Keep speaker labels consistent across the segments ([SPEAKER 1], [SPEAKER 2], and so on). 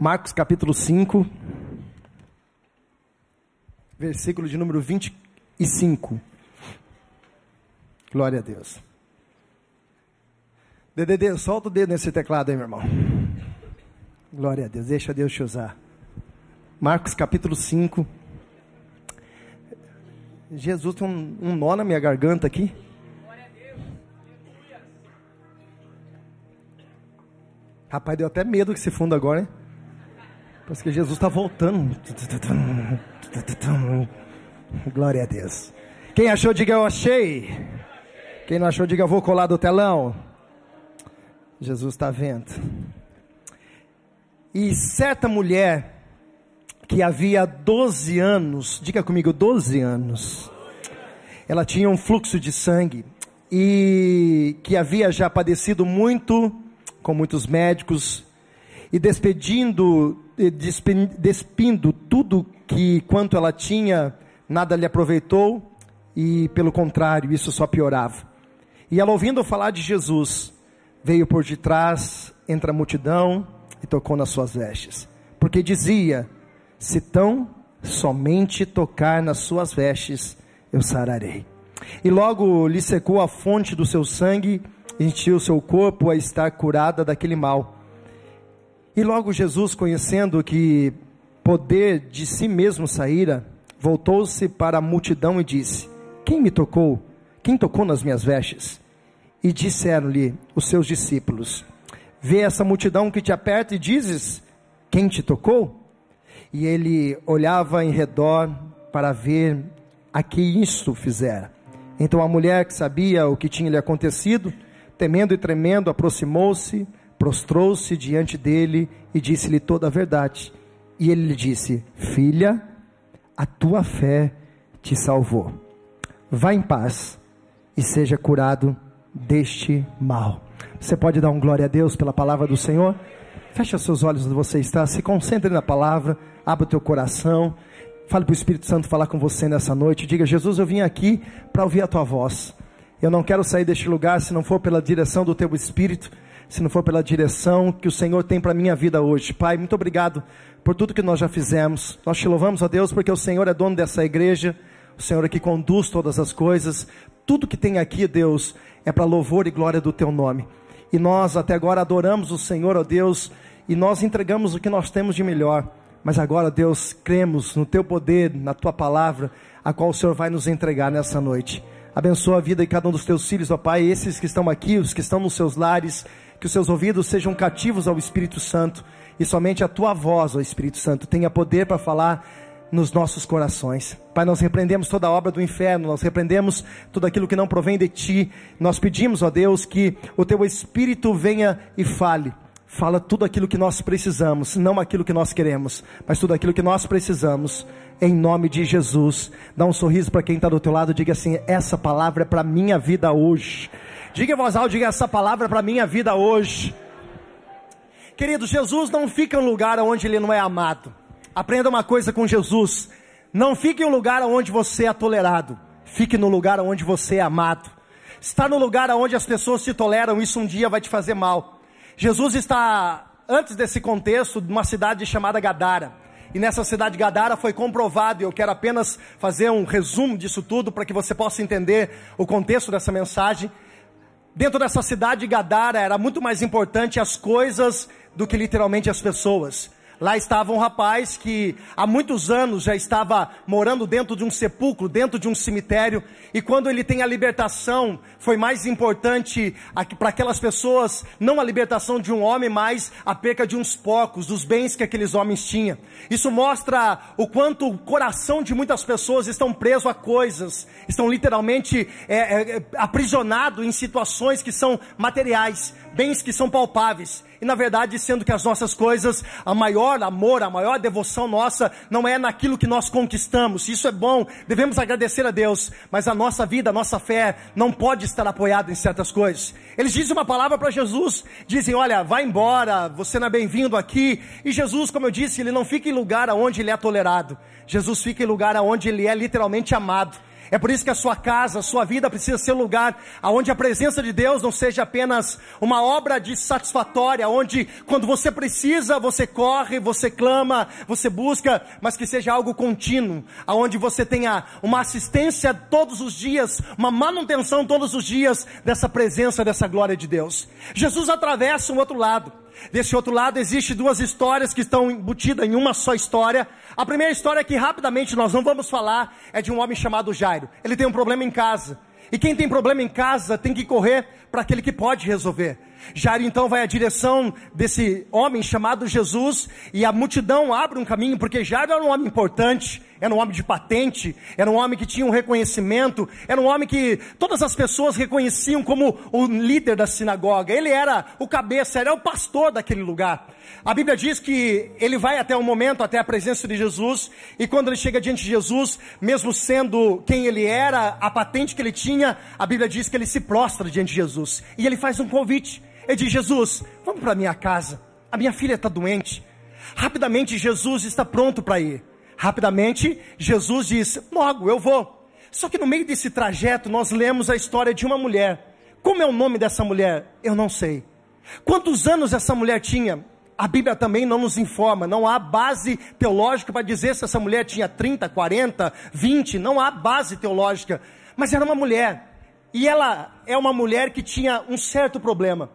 [SPEAKER 1] Marcos capítulo 5, versículo de número 25. Glória a Deus. DDD, solta o dedo nesse teclado aí, meu irmão. Glória a Deus, deixa Deus te usar. Marcos capítulo 5. Jesus tem um, um nó na minha garganta aqui. Rapaz, deu até medo que se funda agora, hein? Parece que Jesus está voltando. Glória a Deus. Quem achou, diga eu achei. Quem não achou, diga eu vou colar do telão. Jesus está vendo. E certa mulher que havia 12 anos, diga comigo, 12 anos, ela tinha um fluxo de sangue e que havia já padecido muito com muitos médicos e despedindo, despindo tudo que quanto ela tinha, nada lhe aproveitou e pelo contrário, isso só piorava. E ela ouvindo falar de Jesus, veio por detrás entre a multidão e tocou nas suas vestes, porque dizia: Se tão somente tocar nas suas vestes, eu sararei. E logo lhe secou a fonte do seu sangue, encheu seu corpo a estar curada daquele mal. E logo Jesus, conhecendo que poder de si mesmo saíra, voltou-se para a multidão e disse: Quem me tocou? Quem tocou nas minhas vestes? E disseram-lhe os seus discípulos: Vê essa multidão que te aperta e dizes: Quem te tocou? E ele olhava em redor para ver a que isso fizera. Então a mulher que sabia o que tinha lhe acontecido, temendo e tremendo, aproximou-se prostrou-se diante dele e disse-lhe toda a verdade. E ele lhe disse: Filha, a tua fé te salvou. Vá em paz e seja curado deste mal. Você pode dar um glória a Deus pela palavra do Senhor? Feche seus olhos onde você está, se concentre na palavra, abra o teu coração. Fale para o Espírito Santo falar com você nessa noite. Diga: Jesus, eu vim aqui para ouvir a tua voz. Eu não quero sair deste lugar se não for pela direção do teu Espírito se não for pela direção que o Senhor tem para a minha vida hoje. Pai, muito obrigado por tudo que nós já fizemos. Nós te louvamos, a Deus, porque o Senhor é dono dessa igreja, o Senhor é que conduz todas as coisas. Tudo que tem aqui, Deus, é para louvor e glória do teu nome. E nós até agora adoramos o Senhor, ó Deus, e nós entregamos o que nós temos de melhor. Mas agora, Deus, cremos no teu poder, na tua palavra, a qual o Senhor vai nos entregar nessa noite. Abençoa a vida de cada um dos teus filhos, ó Pai, esses que estão aqui, os que estão nos seus lares, que os seus ouvidos sejam cativos ao Espírito Santo e somente a tua voz, ó Espírito Santo, tenha poder para falar nos nossos corações. Pai, nós repreendemos toda a obra do inferno, nós repreendemos tudo aquilo que não provém de ti. Nós pedimos, ó Deus, que o teu Espírito venha e fale. Fala tudo aquilo que nós precisamos, não aquilo que nós queremos, mas tudo aquilo que nós precisamos, em nome de Jesus. Dá um sorriso para quem está do teu lado, diga assim: essa palavra é para minha vida hoje. Diga em voz alta, diga essa palavra para a minha vida hoje. Querido, Jesus não fica em um lugar onde ele não é amado. Aprenda uma coisa com Jesus: não fique em um lugar onde você é tolerado, fique no lugar onde você é amado. Está no lugar onde as pessoas te toleram, isso um dia vai te fazer mal. Jesus está, antes desse contexto, de uma cidade chamada Gadara. E nessa cidade de Gadara foi comprovado, e eu quero apenas fazer um resumo disso tudo para que você possa entender o contexto dessa mensagem. Dentro dessa cidade de Gadara era muito mais importante as coisas do que literalmente as pessoas. Lá estava um rapaz que há muitos anos já estava morando dentro de um sepulcro, dentro de um cemitério, e quando ele tem a libertação, foi mais importante para aquelas pessoas, não a libertação de um homem, mas a perca de uns porcos, dos bens que aqueles homens tinham. Isso mostra o quanto o coração de muitas pessoas estão preso a coisas, estão literalmente é, é, é aprisionados em situações que são materiais, bens que são palpáveis. E na verdade, sendo que as nossas coisas, a maior amor, a maior devoção nossa, não é naquilo que nós conquistamos. Isso é bom, devemos agradecer a Deus, mas a nossa vida, a nossa fé, não pode estar apoiada em certas coisas. Eles dizem uma palavra para Jesus, dizem: Olha, vai embora, você não é bem-vindo aqui. E Jesus, como eu disse, ele não fica em lugar onde ele é tolerado, Jesus fica em lugar onde ele é literalmente amado. É por isso que a sua casa, a sua vida precisa ser um lugar onde a presença de Deus não seja apenas uma obra de satisfatória, onde quando você precisa, você corre, você clama, você busca, mas que seja algo contínuo, aonde você tenha uma assistência todos os dias, uma manutenção todos os dias dessa presença, dessa glória de Deus. Jesus atravessa um outro lado. Desse outro lado, existe duas histórias que estão embutidas em uma só história. A primeira história que rapidamente nós não vamos falar é de um homem chamado Jairo. Ele tem um problema em casa. E quem tem problema em casa tem que correr para aquele que pode resolver. Jairo então vai à direção desse homem chamado Jesus e a multidão abre um caminho, porque Jairo era um homem importante, era um homem de patente, era um homem que tinha um reconhecimento, era um homem que todas as pessoas reconheciam como o líder da sinagoga. Ele era o cabeça, era o pastor daquele lugar. A Bíblia diz que ele vai até o momento, até a presença de Jesus, e quando ele chega diante de Jesus, mesmo sendo quem ele era, a patente que ele tinha, a Bíblia diz que ele se prostra diante de Jesus. E ele faz um convite. Ele diz: Jesus, vamos para minha casa. A minha filha está doente. Rapidamente Jesus está pronto para ir. Rapidamente Jesus diz: Logo, eu vou. Só que no meio desse trajeto nós lemos a história de uma mulher. Como é o nome dessa mulher? Eu não sei. Quantos anos essa mulher tinha? A Bíblia também não nos informa, não há base teológica para dizer se essa mulher tinha 30, 40, 20, não há base teológica. Mas era uma mulher. E ela é uma mulher que tinha um certo problema.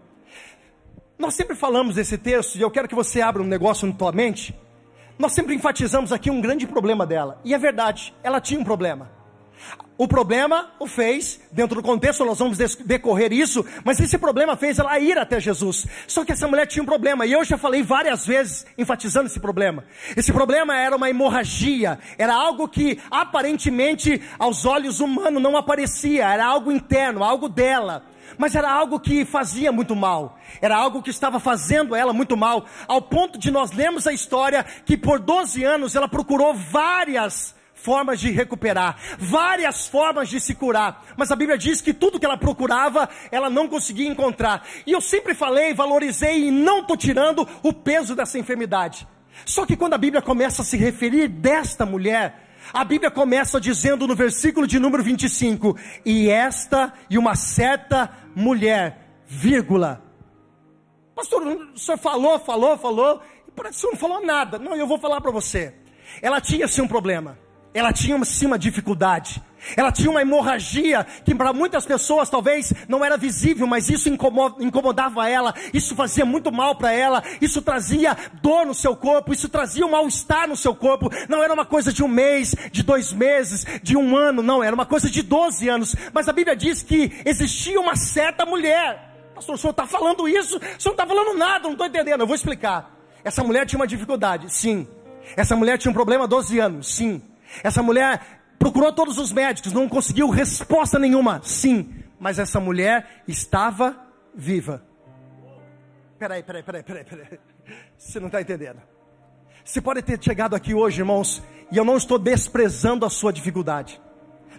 [SPEAKER 1] Nós sempre falamos desse texto, e eu quero que você abra um negócio na tua mente. Nós sempre enfatizamos aqui um grande problema dela. E é verdade, ela tinha um problema. O problema o fez, dentro do contexto nós vamos decorrer isso, mas esse problema fez ela ir até Jesus. Só que essa mulher tinha um problema, e eu já falei várias vezes enfatizando esse problema. Esse problema era uma hemorragia, era algo que aparentemente aos olhos humanos não aparecia, era algo interno, algo dela mas era algo que fazia muito mal, era algo que estava fazendo ela muito mal, ao ponto de nós lermos a história que por 12 anos ela procurou várias formas de recuperar, várias formas de se curar, mas a Bíblia diz que tudo que ela procurava, ela não conseguia encontrar. E eu sempre falei, valorizei e não estou tirando o peso dessa enfermidade. Só que quando a Bíblia começa a se referir desta mulher, a Bíblia começa dizendo no versículo de número 25: E esta e uma certa mulher, vírgula. Pastor, o senhor falou, falou, falou, e parece que o senhor não falou nada. Não, eu vou falar para você. Ela tinha sim um problema. Ela tinha sim uma dificuldade. Ela tinha uma hemorragia que para muitas pessoas talvez não era visível, mas isso incomodava ela, isso fazia muito mal para ela, isso trazia dor no seu corpo, isso trazia um mal-estar no seu corpo. Não era uma coisa de um mês, de dois meses, de um ano, não, era uma coisa de 12 anos. Mas a Bíblia diz que existia uma certa mulher. Pastor, o senhor está falando isso? O senhor não está falando nada, não estou entendendo. Eu vou explicar. Essa mulher tinha uma dificuldade, sim. Essa mulher tinha um problema há 12 anos, sim. Essa mulher procurou todos os médicos, não conseguiu resposta nenhuma. Sim, mas essa mulher estava viva. Peraí, peraí, peraí, peraí, peraí. Você não está entendendo. Você pode ter chegado aqui hoje, irmãos, e eu não estou desprezando a sua dificuldade.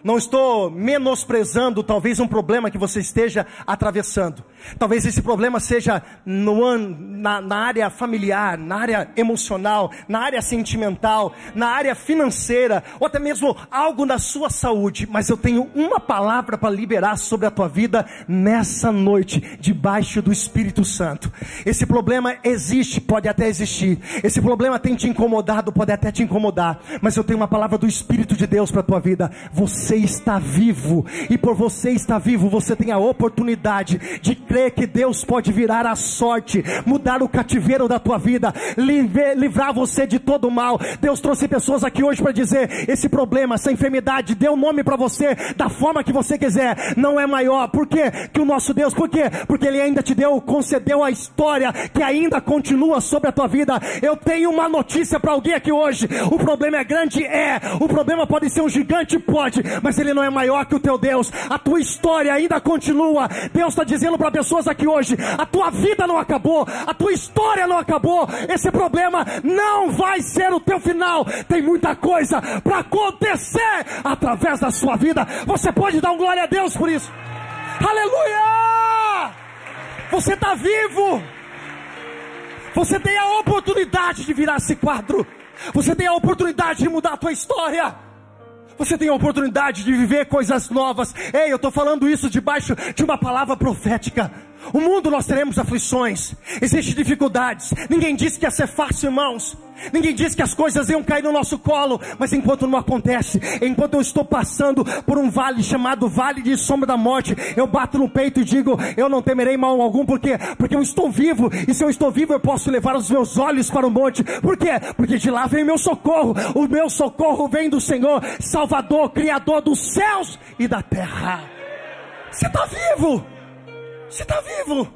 [SPEAKER 1] Não estou menosprezando talvez um problema que você esteja atravessando. Talvez esse problema seja no, na, na área familiar, na área emocional, na área sentimental, na área financeira, ou até mesmo algo na sua saúde. Mas eu tenho uma palavra para liberar sobre a tua vida nessa noite, debaixo do Espírito Santo. Esse problema existe, pode até existir. Esse problema tem te incomodado, pode até te incomodar. Mas eu tenho uma palavra do Espírito de Deus para a tua vida. Você está vivo, e por você estar vivo, você tem a oportunidade de que Deus pode virar a sorte, mudar o cativeiro da tua vida, livrar você de todo mal. Deus trouxe pessoas aqui hoje para dizer: esse problema, essa enfermidade, dê um nome para você da forma que você quiser, não é maior. Por quê? Que o nosso Deus, por quê? Porque Ele ainda te deu, concedeu a história que ainda continua sobre a tua vida. Eu tenho uma notícia para alguém aqui hoje: o problema é grande? É, o problema pode ser um gigante? Pode, mas Ele não é maior que o teu Deus. A tua história ainda continua. Deus está dizendo para pessoas aqui hoje: a tua vida não acabou, a tua história não acabou. Esse problema não vai ser o teu final. Tem muita coisa para acontecer através da sua vida. Você pode dar um glória a Deus por isso. Aleluia! Você está vivo. Você tem a oportunidade de virar esse quadro. Você tem a oportunidade de mudar a tua história. Você tem a oportunidade de viver coisas novas. Ei, eu estou falando isso debaixo de uma palavra profética. O mundo nós teremos aflições, existem dificuldades. Ninguém disse que ia ser fácil, irmãos. Ninguém disse que as coisas iam cair no nosso colo, mas enquanto não acontece, enquanto eu estou passando por um vale chamado Vale de Sombra da Morte, eu bato no peito e digo: Eu não temerei mal algum, porque porque eu estou vivo, e se eu estou vivo, eu posso levar os meus olhos para o monte. Por quê? Porque de lá vem o meu socorro. O meu socorro vem do Senhor, Salvador, Criador dos céus e da terra. Você está vivo? Você está vivo.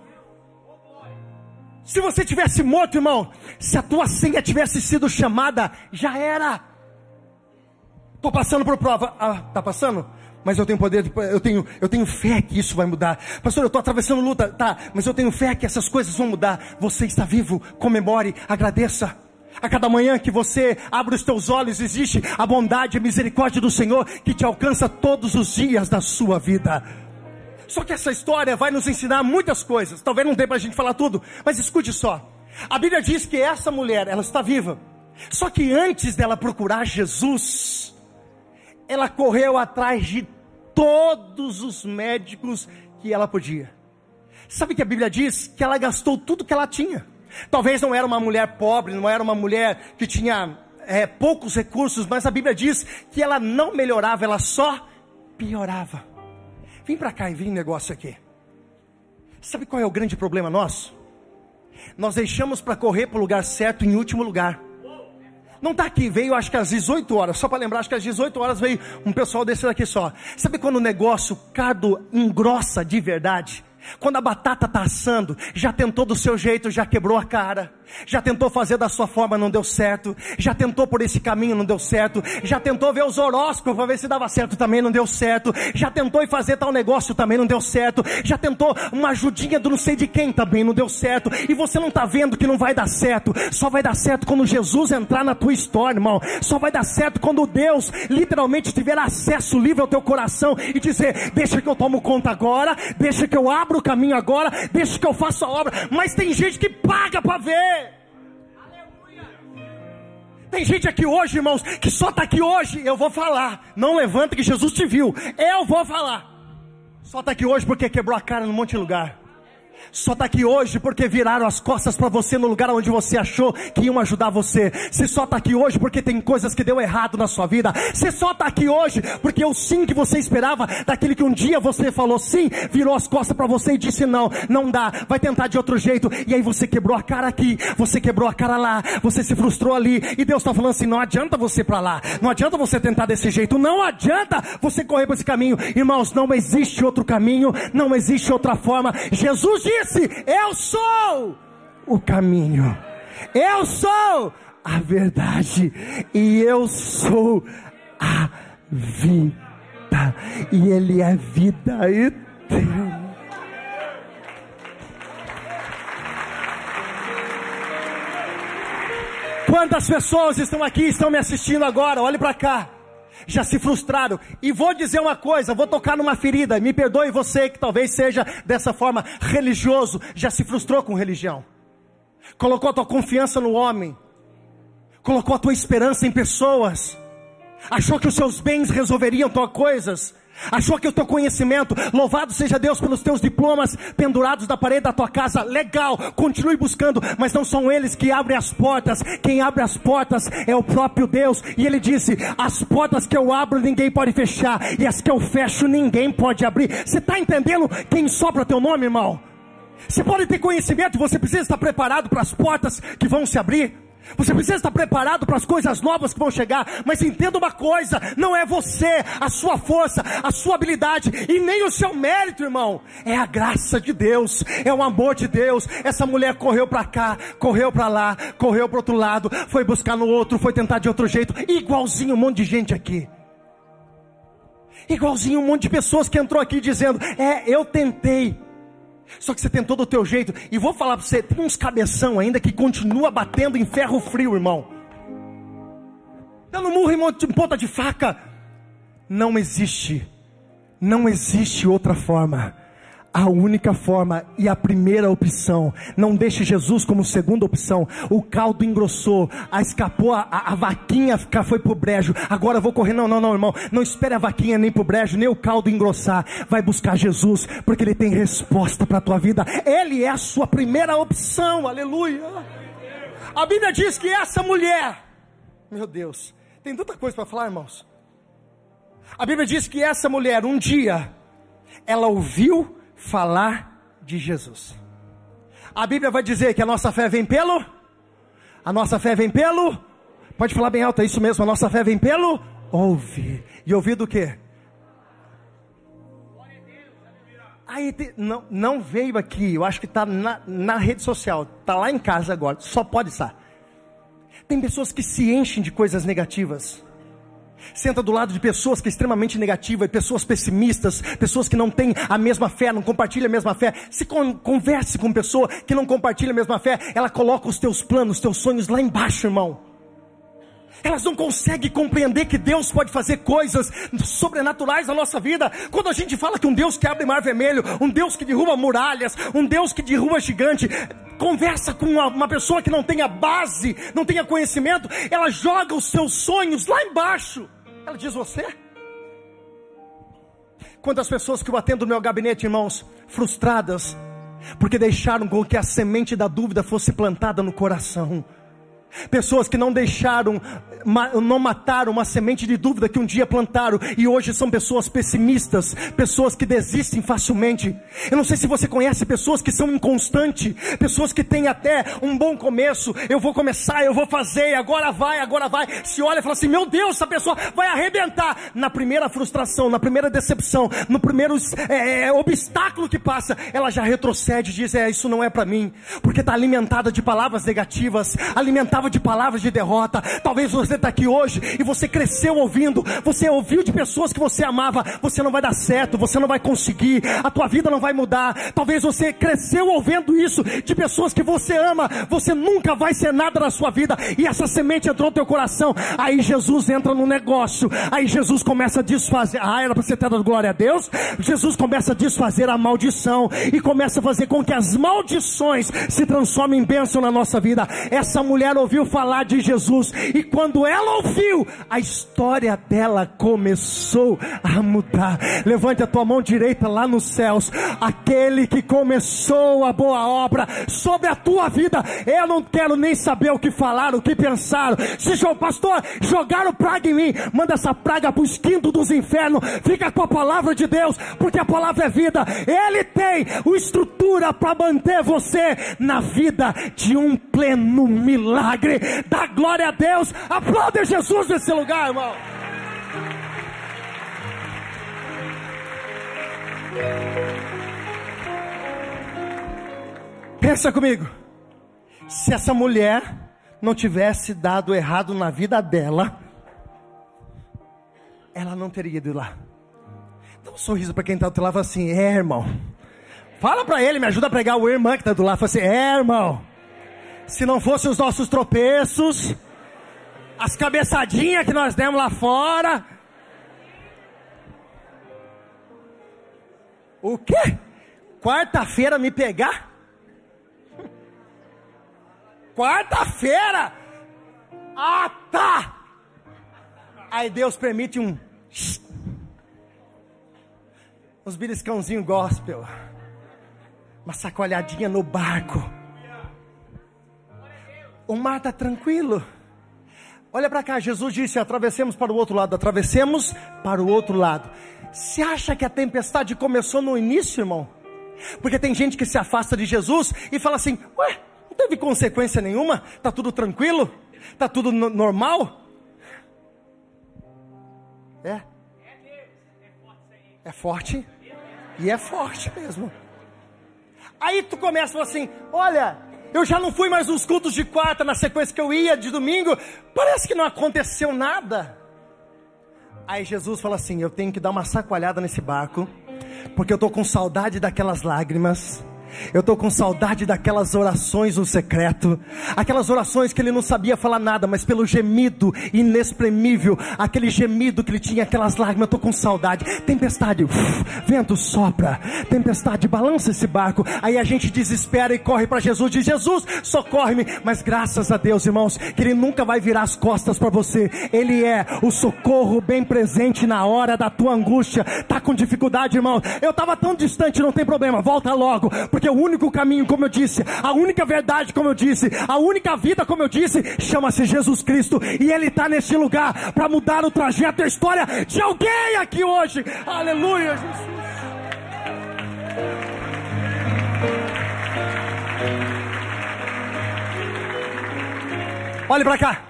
[SPEAKER 1] Se você tivesse morto, irmão, se a tua senha tivesse sido chamada, já era. Estou passando por prova. Ah, tá passando? Mas eu tenho poder, eu tenho, eu tenho fé que isso vai mudar. Pastor, eu estou atravessando luta, tá? Mas eu tenho fé que essas coisas vão mudar. Você está vivo, comemore, agradeça. A cada manhã que você abre os teus olhos, existe a bondade e a misericórdia do Senhor que te alcança todos os dias da sua vida. Só que essa história vai nos ensinar muitas coisas. Talvez não dê para a gente falar tudo, mas escute só. A Bíblia diz que essa mulher, ela está viva. Só que antes dela procurar Jesus, ela correu atrás de todos os médicos que ela podia. Sabe que a Bíblia diz que ela gastou tudo que ela tinha. Talvez não era uma mulher pobre, não era uma mulher que tinha é, poucos recursos, mas a Bíblia diz que ela não melhorava, ela só piorava. Vem para cá e vem negócio aqui. Sabe qual é o grande problema nosso? Nós deixamos para correr para o lugar certo em último lugar. Não está aqui, veio acho que às 18 horas, só para lembrar, acho que às 18 horas veio um pessoal desse daqui só. Sabe quando o negócio, cardo engrossa de verdade? Quando a batata está assando, já tentou do seu jeito, já quebrou a cara. Já tentou fazer da sua forma, não deu certo. Já tentou por esse caminho, não deu certo. Já tentou ver os horóscopos para ver se dava certo, também não deu certo. Já tentou fazer tal negócio, também não deu certo. Já tentou uma ajudinha do não sei de quem, também não deu certo. E você não está vendo que não vai dar certo. Só vai dar certo quando Jesus entrar na tua história, irmão. Só vai dar certo quando Deus literalmente tiver acesso livre ao teu coração e dizer: Deixa que eu tomo conta agora, deixa que eu abro o caminho agora, deixa que eu faça a obra. Mas tem gente que paga para ver. Tem gente aqui hoje, irmãos, que só está aqui hoje. Eu vou falar. Não levanta que Jesus te viu. Eu vou falar. Só está aqui hoje porque quebrou a cara num monte de lugar só está aqui hoje porque viraram as costas para você no lugar onde você achou que iam ajudar você. Você só está aqui hoje porque tem coisas que deu errado na sua vida. Você só está aqui hoje porque o sim que você esperava, daquele que um dia você falou sim, virou as costas para você e disse não, não dá, vai tentar de outro jeito. E aí você quebrou a cara aqui, você quebrou a cara lá, você se frustrou ali. E Deus está falando assim: não adianta você para lá, não adianta você tentar desse jeito, não adianta você correr por esse caminho. Irmãos, não existe outro caminho, não existe outra forma. Jesus disse: Eu sou o caminho, eu sou a verdade e eu sou a vida, e Ele é vida eterna. Quantas pessoas estão aqui, estão me assistindo agora? Olhe para cá já se frustraram. E vou dizer uma coisa, vou tocar numa ferida. Me perdoe você que talvez seja dessa forma religioso, já se frustrou com religião. Colocou a tua confiança no homem. Colocou a tua esperança em pessoas. Achou que os seus bens resolveriam tuas coisas. Achou que o teu conhecimento, louvado seja Deus pelos teus diplomas pendurados da parede da tua casa, legal, continue buscando, mas não são eles que abrem as portas, quem abre as portas é o próprio Deus, e ele disse: As portas que eu abro ninguém pode fechar, e as que eu fecho ninguém pode abrir. Você está entendendo quem sopra teu nome, irmão? Você pode ter conhecimento, você precisa estar preparado para as portas que vão se abrir. Você precisa estar preparado para as coisas novas que vão chegar, mas entenda uma coisa: não é você, a sua força, a sua habilidade e nem o seu mérito, irmão. É a graça de Deus, é o amor de Deus. Essa mulher correu para cá, correu para lá, correu para outro lado, foi buscar no outro, foi tentar de outro jeito, igualzinho um monte de gente aqui. Igualzinho um monte de pessoas que entrou aqui dizendo: É, eu tentei. Só que você tentou do teu jeito. E vou falar para você, tem uns cabeção ainda que continua batendo em ferro frio, irmão. Dando murro em ponta de faca. Não existe. Não existe outra forma a única forma e a primeira opção. Não deixe Jesus como segunda opção. O caldo engrossou, a escapou, a, a, vaquinha foi pro brejo. Agora vou correr. Não, não, não, irmão. Não espere a vaquinha nem pro brejo, nem o caldo engrossar. Vai buscar Jesus, porque Ele tem resposta para a tua vida. Ele é a sua primeira opção. Aleluia. A Bíblia diz que essa mulher, meu Deus, tem tanta coisa para falar, irmãos. A Bíblia diz que essa mulher, um dia, ela ouviu falar de Jesus. A Bíblia vai dizer que a nossa fé vem pelo? A nossa fé vem pelo? Pode falar bem alto, é isso mesmo. A nossa fé vem pelo? Ouvir. E ouvir do quê? Aí não, não veio aqui, eu acho que está na, na rede social, está lá em casa agora, só pode estar. Tem pessoas que se enchem de coisas negativas Senta do lado de pessoas que é extremamente negativas, pessoas pessimistas, pessoas que não têm a mesma fé, não compartilham a mesma fé. Se con converse com pessoa que não compartilha a mesma fé, ela coloca os teus planos, os teus sonhos lá embaixo, irmão. Elas não conseguem compreender que Deus pode fazer coisas sobrenaturais na nossa vida. Quando a gente fala que um Deus que abre mar vermelho, um Deus que derruba muralhas, um Deus que derruba gigante, conversa com uma, uma pessoa que não tenha base, não tenha conhecimento, ela joga os seus sonhos lá embaixo. Ela diz: Você? Quantas pessoas que eu atendo no meu gabinete, irmãos, frustradas, porque deixaram com que a semente da dúvida fosse plantada no coração. Pessoas que não deixaram, não mataram uma semente de dúvida que um dia plantaram e hoje são pessoas pessimistas, pessoas que desistem facilmente. Eu não sei se você conhece pessoas que são inconstantes, pessoas que têm até um bom começo. Eu vou começar, eu vou fazer, agora vai, agora vai. Se olha e fala assim: Meu Deus, essa pessoa vai arrebentar. Na primeira frustração, na primeira decepção, no primeiro é, é obstáculo que passa, ela já retrocede e diz: É, isso não é para mim, porque está alimentada de palavras negativas, alimentada de palavras de derrota. Talvez você está aqui hoje e você cresceu ouvindo, você ouviu de pessoas que você amava, você não vai dar certo, você não vai conseguir, a tua vida não vai mudar. Talvez você cresceu ouvindo isso de pessoas que você ama, você nunca vai ser nada na sua vida e essa semente entrou no teu coração. Aí Jesus entra no negócio, aí Jesus começa a desfazer. Ah, era para você ter dado glória a Deus. Jesus começa a desfazer a maldição e começa a fazer com que as maldições se transformem em bênção na nossa vida. Essa mulher ouviu ouviu falar de Jesus, e quando ela ouviu, a história dela começou a mudar. Levante a tua mão direita lá nos céus, aquele que começou a boa obra sobre a tua vida. Eu não quero nem saber o que falaram, o que pensaram. Se pastor jogaram praga em mim, manda essa praga para o esquinto dos infernos. Fica com a palavra de Deus, porque a palavra é vida. Ele tem o estrutura para manter você na vida de um pleno milagre milagre. Dá glória a Deus. Aplauda Jesus nesse lugar, irmão. Pensa comigo. Se essa mulher não tivesse dado errado na vida dela, ela não teria ido lá. Dá um sorriso para quem está do outro lado assim: É, irmão. Fala para ele, me ajuda a pregar o irmão que está do lado. Fala assim: É, irmão se não fossem os nossos tropeços, as cabeçadinhas que nós demos lá fora. O quê? Quarta-feira me pegar? Quarta-feira? Ah, tá! Aí Deus permite um. Uns beliscãozinho gospel. Uma sacolhadinha no barco o mar está tranquilo. Olha para cá, Jesus disse: atravessemos para o outro lado, atravessemos para o outro lado. Você acha que a tempestade começou no início, irmão? Porque tem gente que se afasta de Jesus e fala assim: ué, não teve consequência nenhuma, está tudo tranquilo, está tudo no normal. É. É forte. E é forte mesmo. Aí tu começa assim: olha, eu já não fui mais nos cultos de quarta na sequência que eu ia de domingo. Parece que não aconteceu nada. Aí Jesus fala assim: Eu tenho que dar uma sacoalhada nesse barco, porque eu estou com saudade daquelas lágrimas. Eu estou com saudade daquelas orações no secreto, aquelas orações que ele não sabia falar nada, mas pelo gemido inexprimível, aquele gemido que ele tinha, aquelas lágrimas. Eu estou com saudade. Tempestade, uf, vento sopra, tempestade, balança esse barco. Aí a gente desespera e corre para Jesus, diz: Jesus, socorre-me. Mas graças a Deus, irmãos, que Ele nunca vai virar as costas para você. Ele é o socorro bem presente na hora da tua angústia. Tá com dificuldade, irmão? Eu estava tão distante, não tem problema. Volta logo, porque o único caminho, como eu disse, a única verdade, como eu disse, a única vida, como eu disse, chama-se Jesus Cristo e Ele está neste lugar para mudar o trajeto e a história de alguém aqui hoje. Aleluia, Jesus. Olhe para cá.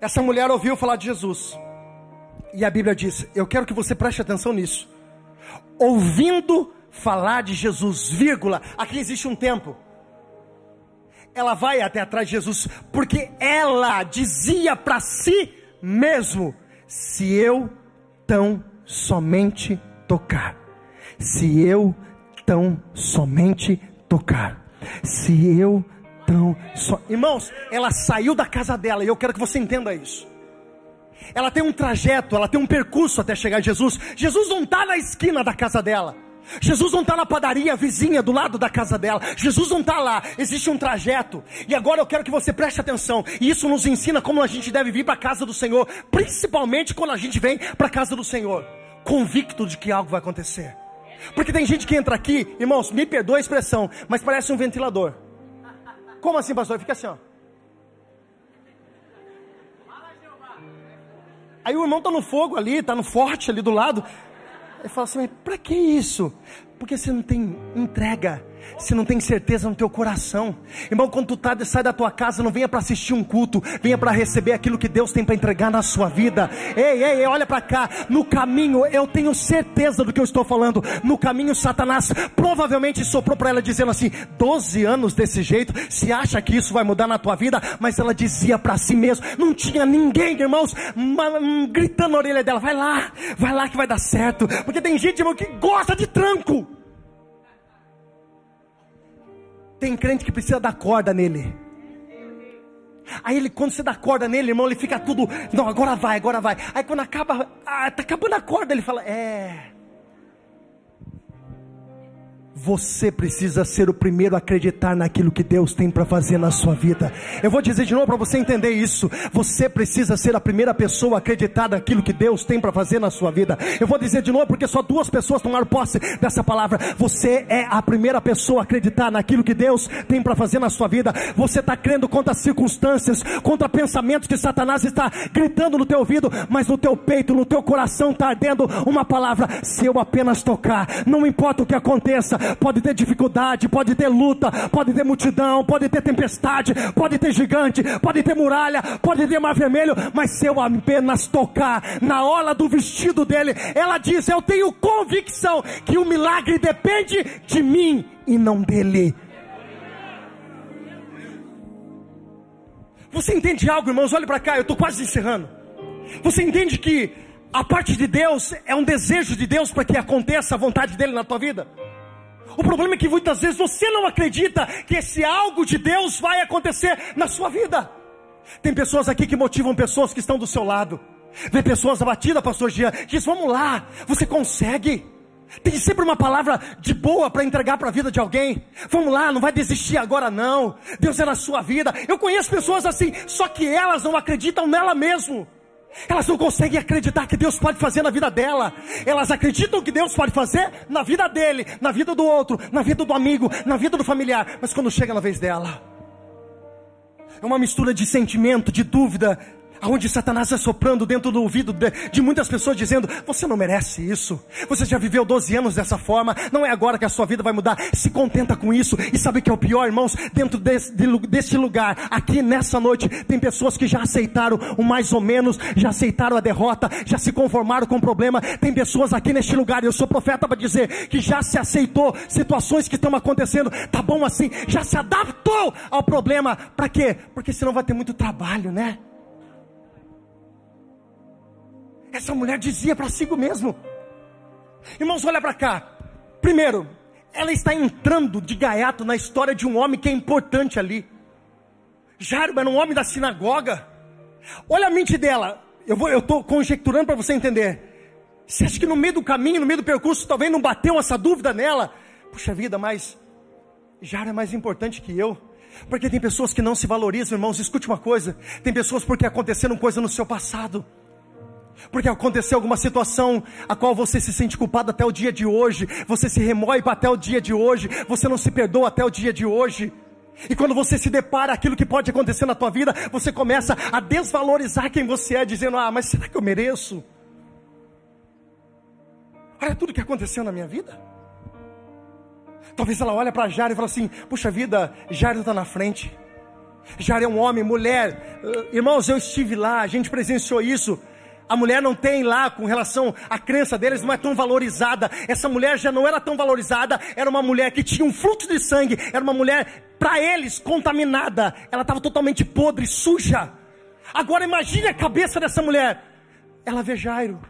[SPEAKER 1] Essa mulher ouviu falar de Jesus. E a Bíblia diz: Eu quero que você preste atenção nisso. Ouvindo falar de Jesus, vírgula, aqui existe um tempo. Ela vai até atrás de Jesus, porque ela dizia para si mesmo: se eu tão somente tocar, se eu tão somente tocar, se eu tão só. Irmãos, ela saiu da casa dela, e eu quero que você entenda isso. Ela tem um trajeto, ela tem um percurso até chegar a Jesus. Jesus não está na esquina da casa dela. Jesus não está na padaria vizinha do lado da casa dela. Jesus não está lá. Existe um trajeto. E agora eu quero que você preste atenção. E isso nos ensina como a gente deve vir para a casa do Senhor. Principalmente quando a gente vem para a casa do Senhor. Convicto de que algo vai acontecer. Porque tem gente que entra aqui, irmãos, me perdoa a expressão, mas parece um ventilador. Como assim, pastor? Fica assim, ó. Aí o irmão está no fogo ali, está no forte ali do lado. Ele fala assim, mas para que isso? Porque você não tem entrega se não tem certeza no teu coração. Irmão, quando tu tá, sai da tua casa, não venha para assistir um culto, venha para receber aquilo que Deus tem para entregar na sua vida. Ei, ei, ei olha para cá. No caminho, eu tenho certeza do que eu estou falando. No caminho, Satanás provavelmente soprou para ela dizendo assim: 12 anos desse jeito, se acha que isso vai mudar na tua vida, mas ela dizia para si mesma, não tinha ninguém, irmãos, gritando na orelha dela: vai lá, vai lá que vai dar certo. Porque tem gente, irmão, que gosta de tranco. Tem crente que precisa dar corda nele. Aí ele, quando você dá corda nele, irmão, ele fica tudo, não, agora vai, agora vai. Aí quando acaba, ah, tá acabando a corda, ele fala, é, você precisa ser o primeiro a acreditar naquilo que Deus tem para fazer na sua vida. Eu vou dizer de novo para você entender isso. Você precisa ser a primeira pessoa a acreditar naquilo que Deus tem para fazer na sua vida. Eu vou dizer de novo porque só duas pessoas tomaram posse dessa palavra. Você é a primeira pessoa a acreditar naquilo que Deus tem para fazer na sua vida. Você está crendo contra circunstâncias, contra pensamentos que Satanás está gritando no teu ouvido, mas no teu peito, no teu coração está ardendo uma palavra. Se eu apenas tocar, não importa o que aconteça, pode ter dificuldade, pode ter luta, pode ter multidão, pode ter tempestade, pode ter gigante, pode ter muralha, pode ter mar vermelho, mas se eu apenas tocar na orla do vestido dele, ela diz: Eu tenho convicção que o milagre depende de mim e não dele. Você entende algo, irmãos? Olhe para cá, eu estou quase encerrando. Você entende que a parte de Deus é um desejo de Deus para que aconteça a vontade dele na tua vida? O problema é que muitas vezes você não acredita que esse algo de Deus vai acontecer na sua vida. Tem pessoas aqui que motivam pessoas que estão do seu lado. Vê pessoas abatidas, pastor Jean, diz: vamos lá, você consegue. Tem sempre uma palavra de boa para entregar para a vida de alguém. Vamos lá, não vai desistir agora não. Deus é na sua vida. Eu conheço pessoas assim, só que elas não acreditam nela mesmo. Elas não conseguem acreditar que Deus pode fazer na vida dela. Elas acreditam que Deus pode fazer na vida dele, na vida do outro, na vida do amigo, na vida do familiar. Mas quando chega na vez dela, é uma mistura de sentimento, de dúvida, Aonde Satanás está soprando dentro do ouvido de, muitas pessoas dizendo: Você não merece isso. Você já viveu 12 anos dessa forma. Não é agora que a sua vida vai mudar. Se contenta com isso. E sabe o que é o pior, irmãos? Dentro desse, de, deste lugar, aqui nessa noite, tem pessoas que já aceitaram o mais ou menos, já aceitaram a derrota, já se conformaram com o problema. Tem pessoas aqui neste lugar, eu sou profeta para dizer que já se aceitou situações que estão acontecendo. Tá bom assim, já se adaptou ao problema. Para quê? Porque senão vai ter muito trabalho, né? Essa mulher dizia para si mesmo. Irmãos, olha para cá. Primeiro, ela está entrando de gaiato na história de um homem que é importante ali. Jairo era um homem da sinagoga. Olha a mente dela. Eu estou conjecturando para você entender. Você acha que no meio do caminho, no meio do percurso, talvez não bateu essa dúvida nela? Puxa vida, mas Jairo é mais importante que eu. Porque tem pessoas que não se valorizam, irmãos. Escute uma coisa: tem pessoas porque aconteceram coisa no seu passado. Porque aconteceu alguma situação a qual você se sente culpado até o dia de hoje, você se remoe até o dia de hoje, você não se perdoa até o dia de hoje. E quando você se depara aquilo que pode acontecer na tua vida, você começa a desvalorizar quem você é, dizendo: "Ah, mas será que eu mereço?" Olha tudo que aconteceu na minha vida. Talvez ela olhe para Jairo e fale assim: Puxa vida, Jairo está na frente. Jairo é um homem, mulher. Irmãos, eu estive lá, a gente presenciou isso. A mulher não tem lá, com relação à crença deles, não é tão valorizada. Essa mulher já não era tão valorizada. Era uma mulher que tinha um fluxo de sangue. Era uma mulher, para eles, contaminada. Ela estava totalmente podre, suja. Agora imagine a cabeça dessa mulher. Ela vê Jairo.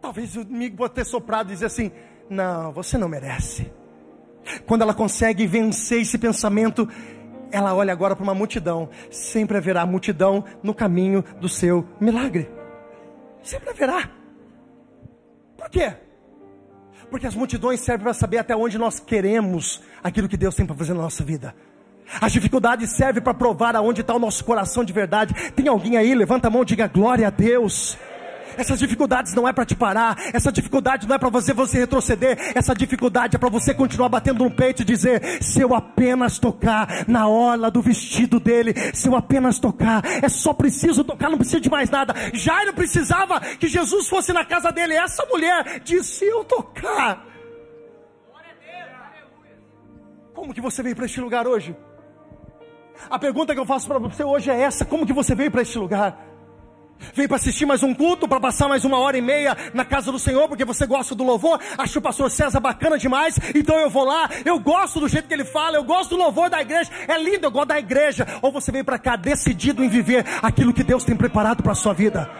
[SPEAKER 1] Talvez o inimigo pode ter soprado e dizer assim: Não, você não merece. Quando ela consegue vencer esse pensamento, ela olha agora para uma multidão. Sempre haverá multidão no caminho do seu milagre. Sempre haverá. Por quê? Porque as multidões servem para saber até onde nós queremos aquilo que Deus tem para fazer na nossa vida. As dificuldades servem para provar aonde está o nosso coração de verdade. Tem alguém aí? Levanta a mão e diga glória a Deus. Essas dificuldades não é para te parar, essa dificuldade não é para você você retroceder, essa dificuldade é para você continuar batendo no peito e dizer: se eu apenas tocar na orla do vestido dele, se eu apenas tocar, é só preciso tocar, não precisa de mais nada. Jairo precisava que Jesus fosse na casa dele. Essa mulher disse: se eu tocar. Como que você veio para este lugar hoje? A pergunta que eu faço para você hoje é essa: como que você veio para este lugar? Veio para assistir mais um culto, para passar mais uma hora e meia na casa do Senhor, porque você gosta do louvor, acha o pastor César bacana demais, então eu vou lá, eu gosto do jeito que ele fala, eu gosto do louvor da igreja, é lindo, eu gosto da igreja. Ou você veio para cá decidido em viver aquilo que Deus tem preparado para a sua vida.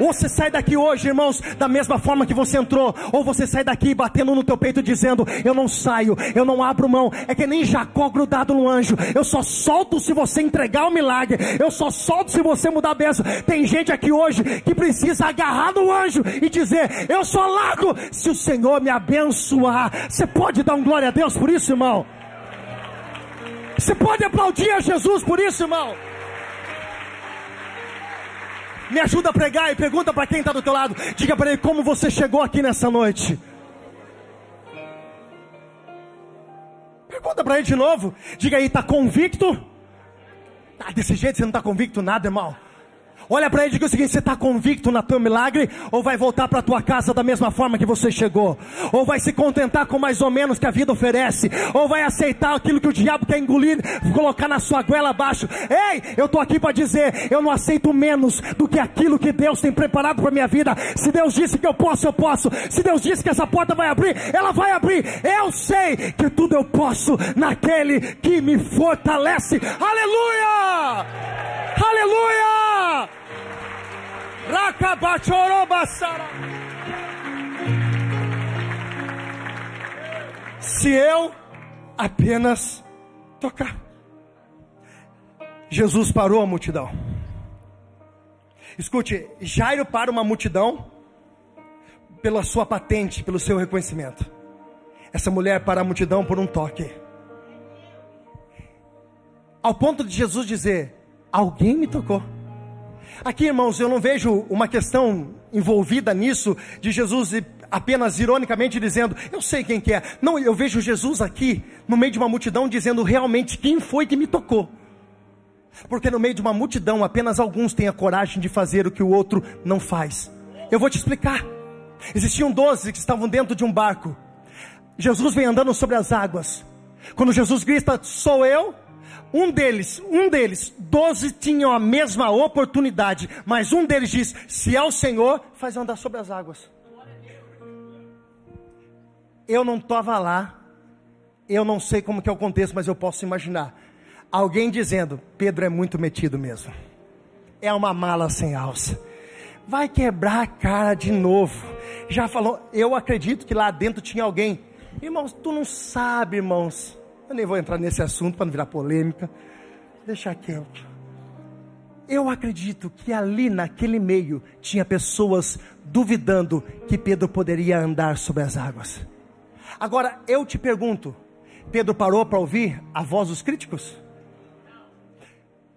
[SPEAKER 1] Ou você sai daqui hoje, irmãos, da mesma forma que você entrou, ou você sai daqui batendo no teu peito dizendo: Eu não saio, eu não abro mão. É que nem Jacó grudado no anjo, eu só solto se você entregar o milagre, eu só solto se você mudar a bênção. Tem gente aqui hoje que precisa agarrar no anjo e dizer: Eu só largo se o Senhor me abençoar. Você pode dar um glória a Deus por isso, irmão? Você pode aplaudir a Jesus por isso, irmão? Me ajuda a pregar e pergunta para quem está do teu lado. Diga para ele como você chegou aqui nessa noite. Pergunta para ele de novo. Diga aí, está convicto? Ah, desse jeito você não está convicto nada, irmão. Olha para ele e diga o seguinte: você está convicto na teu milagre? Ou vai voltar para tua casa da mesma forma que você chegou? Ou vai se contentar com mais ou menos que a vida oferece? Ou vai aceitar aquilo que o diabo quer engolir, colocar na sua goela abaixo? Ei, eu estou aqui para dizer: eu não aceito menos do que aquilo que Deus tem preparado para minha vida. Se Deus disse que eu posso, eu posso. Se Deus disse que essa porta vai abrir, ela vai abrir. Eu sei que tudo eu posso naquele que me fortalece. Aleluia! Aleluia! Se eu apenas tocar. Jesus parou a multidão. Escute, Jairo para uma multidão pela sua patente, pelo seu reconhecimento. Essa mulher para a multidão por um toque. Ao ponto de Jesus dizer: Alguém me tocou. Aqui, irmãos, eu não vejo uma questão envolvida nisso de Jesus apenas ironicamente dizendo, eu sei quem que é. Não, eu vejo Jesus aqui no meio de uma multidão dizendo realmente quem foi que me tocou. Porque no meio de uma multidão apenas alguns têm a coragem de fazer o que o outro não faz. Eu vou te explicar. Existiam doze que estavam dentro de um barco. Jesus vem andando sobre as águas. Quando Jesus grita, sou eu, um deles, um deles, doze tinham a mesma oportunidade, mas um deles diz: se é o Senhor, faz andar sobre as águas. Eu não estava lá, eu não sei como que é o contexto, mas eu posso imaginar. Alguém dizendo, Pedro é muito metido mesmo. É uma mala sem alça. Vai quebrar a cara de novo. Já falou, eu acredito que lá dentro tinha alguém Irmãos, tu não sabe, irmãos. Eu nem vou entrar nesse assunto para não virar polêmica. Deixa quieto. Eu acredito que ali naquele meio tinha pessoas duvidando que Pedro poderia andar sobre as águas. Agora eu te pergunto: Pedro parou para ouvir a voz dos críticos?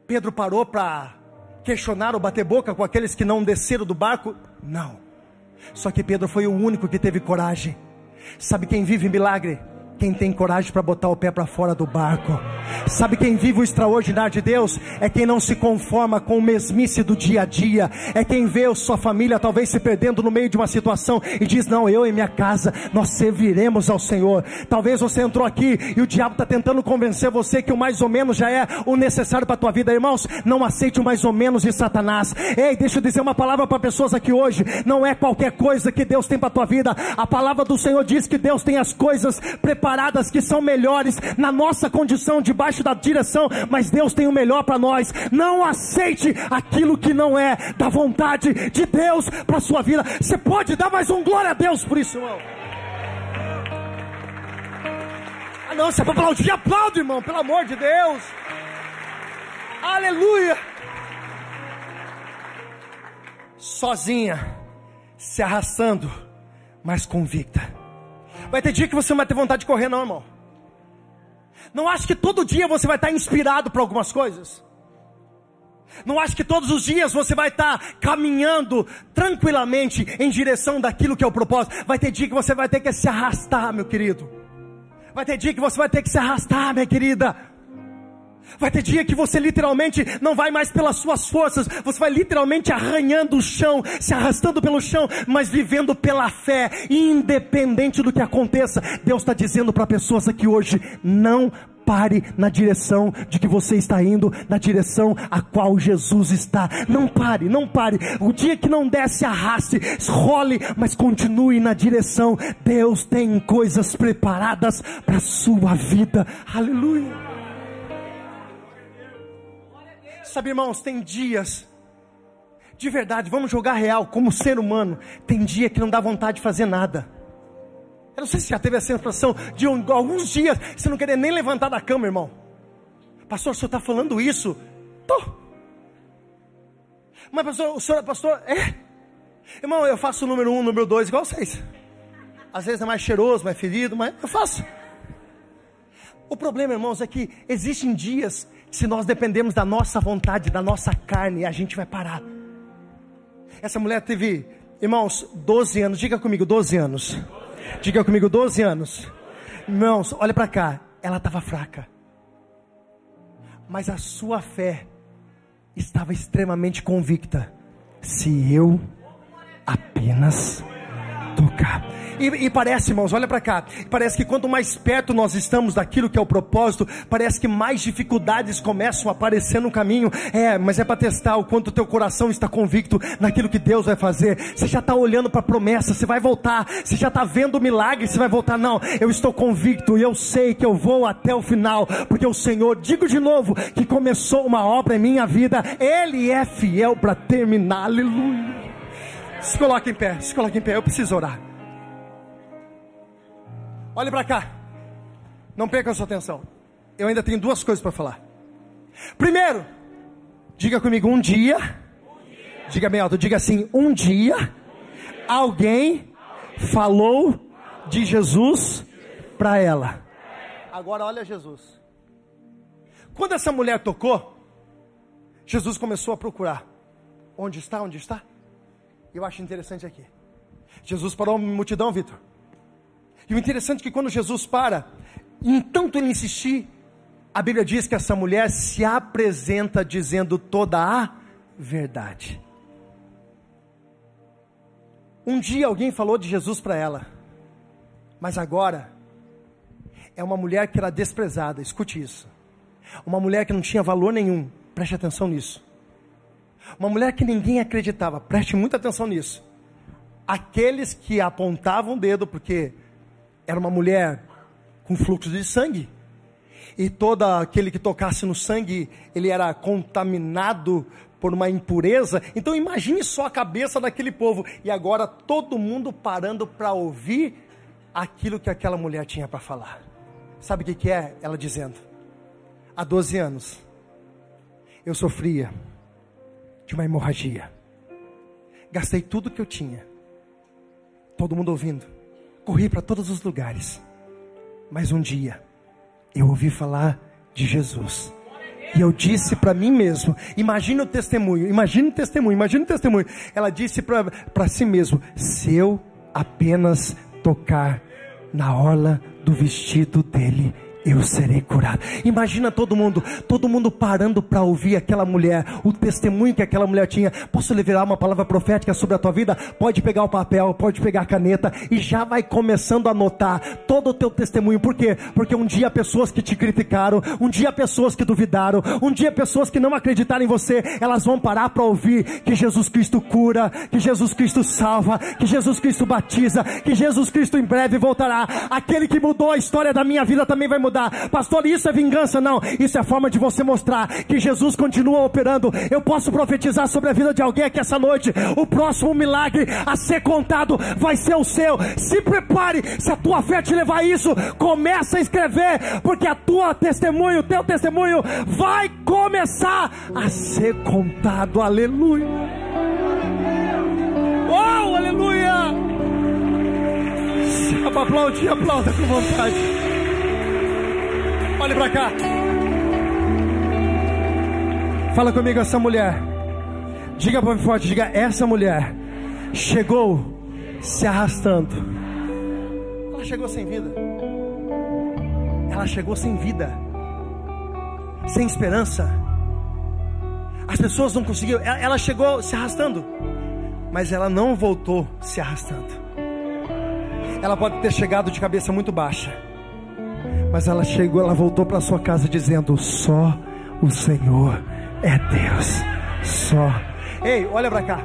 [SPEAKER 1] Pedro parou para questionar ou bater boca com aqueles que não desceram do barco? Não. Só que Pedro foi o único que teve coragem. Sabe quem vive milagre? Quem tem coragem para botar o pé para fora do barco. Sabe quem vive o extraordinário de Deus? É quem não se conforma com o mesmice do dia a dia. É quem vê sua família talvez se perdendo no meio de uma situação e diz: Não, eu e minha casa, nós serviremos ao Senhor. Talvez você entrou aqui e o diabo está tentando convencer você que o mais ou menos já é o necessário para a tua vida. Irmãos, não aceite o mais ou menos de Satanás. Ei, deixa eu dizer uma palavra para pessoas aqui hoje. Não é qualquer coisa que Deus tem para a tua vida. A palavra do Senhor diz que Deus tem as coisas preparadas que são melhores na nossa condição debaixo da direção, mas Deus tem o melhor para nós. Não aceite aquilo que não é da vontade de Deus para sua vida. Você pode dar mais um glória a Deus por isso, irmão. Ah, não, você é para aplaudir, aplaude, irmão, pelo amor de Deus. Aleluia. Sozinha, se arrastando, mas convicta. Vai ter dia que você não vai ter vontade de correr, não, irmão. Não acho que todo dia você vai estar inspirado para algumas coisas. Não acho que todos os dias você vai estar caminhando tranquilamente em direção daquilo que é o propósito. Vai ter dia que você vai ter que se arrastar, meu querido. Vai ter dia que você vai ter que se arrastar, minha querida. Vai ter dia que você literalmente não vai mais pelas suas forças, você vai literalmente arranhando o chão, se arrastando pelo chão, mas vivendo pela fé, independente do que aconteça. Deus está dizendo para pessoas aqui hoje: não pare na direção de que você está indo, na direção a qual Jesus está. Não pare, não pare. O dia que não desce, arraste, role, mas continue na direção. Deus tem coisas preparadas para a sua vida. Aleluia. Sabe, irmãos, tem dias, de verdade, vamos jogar real, como ser humano, tem dia que não dá vontade de fazer nada. Eu não sei se já teve a sensação de um, alguns dias você não querer nem levantar da cama, irmão. Pastor, o senhor está falando isso? Tô. Mas, pastor, o senhor, pastor, é? Irmão, eu faço o número um, o número dois, igual vocês. Às vezes é mais cheiroso, mais ferido, mas eu faço. O problema, irmãos, é que existem dias se nós dependemos da nossa vontade, da nossa carne, a gente vai parar. Essa mulher teve, irmãos, 12 anos, diga comigo, 12 anos. Diga comigo, 12 anos. Irmãos, olha para cá, ela estava fraca. Mas a sua fé estava extremamente convicta. Se eu apenas tocar. E, e parece, irmãos, olha para cá. Parece que quanto mais perto nós estamos daquilo que é o propósito, parece que mais dificuldades começam a aparecer no caminho. É, mas é para testar o quanto o teu coração está convicto naquilo que Deus vai fazer. Você já está olhando para a promessa, você vai voltar. Você já está vendo o milagre, você vai voltar. Não, eu estou convicto e eu sei que eu vou até o final, porque o Senhor, digo de novo, que começou uma obra em minha vida, Ele é fiel para terminar. Aleluia. Se coloque em pé, se coloque em pé, eu preciso orar. Olhe para cá. Não perca a sua atenção. Eu ainda tenho duas coisas para falar. Primeiro, diga comigo um dia. Diga bem alto, diga assim: um dia alguém falou de Jesus para ela. Agora olha Jesus. Quando essa mulher tocou, Jesus começou a procurar. Onde está? Onde está? Eu acho interessante aqui. Jesus parou a multidão, Vitor. E o interessante é que quando Jesus para, em tanto ele insistir, a Bíblia diz que essa mulher se apresenta dizendo toda a verdade. Um dia alguém falou de Jesus para ela, mas agora é uma mulher que era desprezada, escute isso. Uma mulher que não tinha valor nenhum, preste atenção nisso. Uma mulher que ninguém acreditava, preste muita atenção nisso. Aqueles que apontavam o dedo, porque era uma mulher com fluxo de sangue. E todo aquele que tocasse no sangue, ele era contaminado por uma impureza. Então imagine só a cabeça daquele povo. E agora todo mundo parando para ouvir aquilo que aquela mulher tinha para falar. Sabe o que, que é? Ela dizendo: há 12 anos eu sofria de uma hemorragia. Gastei tudo que eu tinha. Todo mundo ouvindo. Corri para todos os lugares. Mas um dia eu ouvi falar de Jesus. E eu disse para mim mesmo: imagine o testemunho, imagine o testemunho, imagine o testemunho. Ela disse para si mesmo: se eu apenas tocar na orla do vestido dele, eu serei curado. Imagina todo mundo, todo mundo parando para ouvir aquela mulher, o testemunho que aquela mulher tinha. Posso liberar uma palavra profética sobre a tua vida? Pode pegar o papel, pode pegar a caneta e já vai começando a anotar todo o teu testemunho. Por quê? Porque um dia pessoas que te criticaram, um dia pessoas que duvidaram, um dia pessoas que não acreditaram em você, elas vão parar para ouvir que Jesus Cristo cura, que Jesus Cristo salva, que Jesus Cristo batiza, que Jesus Cristo em breve voltará. Aquele que mudou a história da minha vida também vai mudar Pastor, isso é vingança? Não. Isso é forma de você mostrar que Jesus continua operando. Eu posso profetizar sobre a vida de alguém aqui essa noite. O próximo milagre a ser contado vai ser o seu. Se prepare. Se a tua fé te levar a isso, começa a escrever, porque a tua testemunho, o teu testemunho vai começar a ser contado. Aleluia. Oh, aleluia! Aplaudir, aplauda com vontade. Olhe para cá. Fala comigo essa mulher. Diga para mim forte, diga essa mulher chegou se arrastando. Ela chegou sem vida. Ela chegou sem vida. Sem esperança. As pessoas não conseguiram. Ela chegou se arrastando. Mas ela não voltou se arrastando. Ela pode ter chegado de cabeça muito baixa mas ela chegou, ela voltou para sua casa dizendo: Só o Senhor é Deus. Só. Ei, olha para cá.